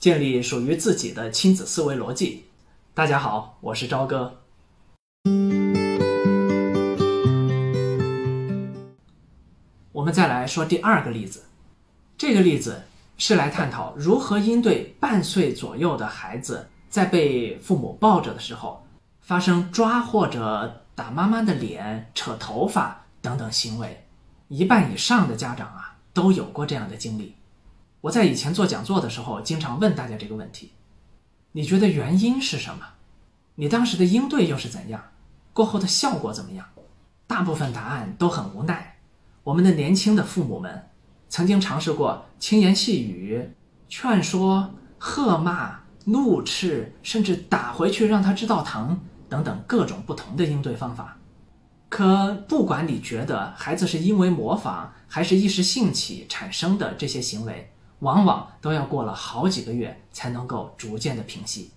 建立属于自己的亲子思维逻辑。大家好，我是朝哥。我们再来说第二个例子，这个例子是来探讨如何应对半岁左右的孩子在被父母抱着的时候发生抓或者打妈妈的脸、扯头发等等行为。一半以上的家长啊都有过这样的经历。我在以前做讲座的时候，经常问大家这个问题：你觉得原因是什么？你当时的应对又是怎样？过后的效果怎么样？大部分答案都很无奈。我们的年轻的父母们曾经尝试过轻言细语、劝说、喝骂、怒斥，甚至打回去让他知道疼等等各种不同的应对方法。可不管你觉得孩子是因为模仿还是一时兴起产生的这些行为，往往都要过了好几个月才能够逐渐的平息。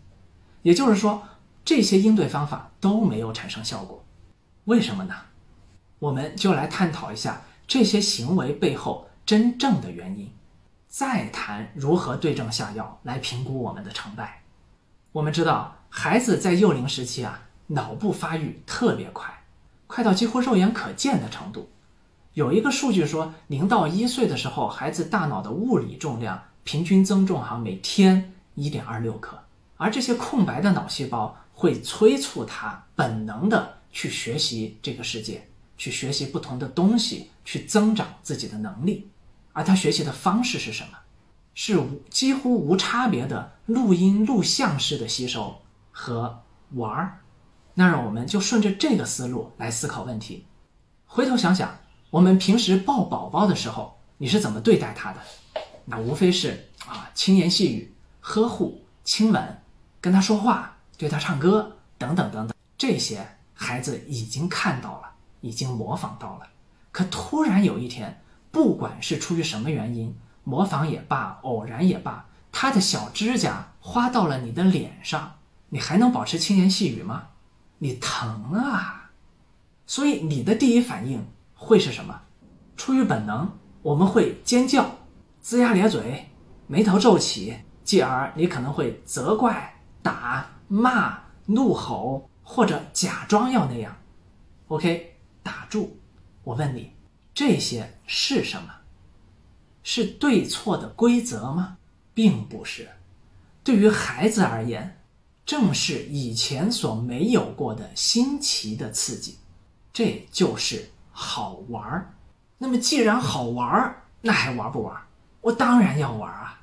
也就是说，这些应对方法都没有产生效果。为什么呢？我们就来探讨一下。这些行为背后真正的原因，再谈如何对症下药来评估我们的成败。我们知道，孩子在幼龄时期啊，脑部发育特别快，快到几乎肉眼可见的程度。有一个数据说，零到一岁的时候，孩子大脑的物理重量平均增重哈每天一点二六克，而这些空白的脑细胞会催促他本能的去学习这个世界。去学习不同的东西，去增长自己的能力，而他学习的方式是什么？是无几乎无差别的录音录像式的吸收和玩儿。那让我们就顺着这个思路来思考问题。回头想想，我们平时抱宝宝的时候，你是怎么对待他的？那无非是啊，轻言细语、呵护、亲吻、跟他说话、对他唱歌等等等等。这些孩子已经看到了。已经模仿到了，可突然有一天，不管是出于什么原因，模仿也罢，偶然也罢，他的小指甲划到了你的脸上，你还能保持轻言细语吗？你疼啊！所以你的第一反应会是什么？出于本能，我们会尖叫、龇牙咧嘴、眉头皱起，继而你可能会责怪、打、骂、怒吼，或者假装要那样。OK。打住！我问你，这些是什么？是对错的规则吗？并不是。对于孩子而言，正是以前所没有过的新奇的刺激，这就是好玩儿。那么，既然好玩儿，那还玩不玩？我当然要玩啊！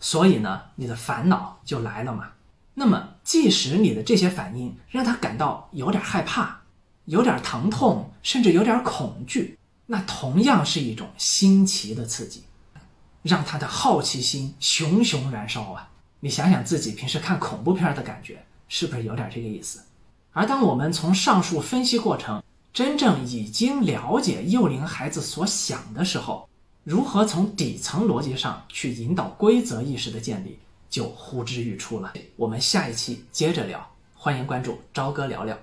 所以呢，你的烦恼就来了嘛。那么，即使你的这些反应让他感到有点害怕。有点疼痛，甚至有点恐惧，那同样是一种新奇的刺激，让他的好奇心熊熊燃烧啊！你想想自己平时看恐怖片的感觉，是不是有点这个意思？而当我们从上述分析过程真正已经了解幼龄孩子所想的时候，如何从底层逻辑上去引导规则意识的建立，就呼之欲出了。我们下一期接着聊，欢迎关注朝哥聊聊。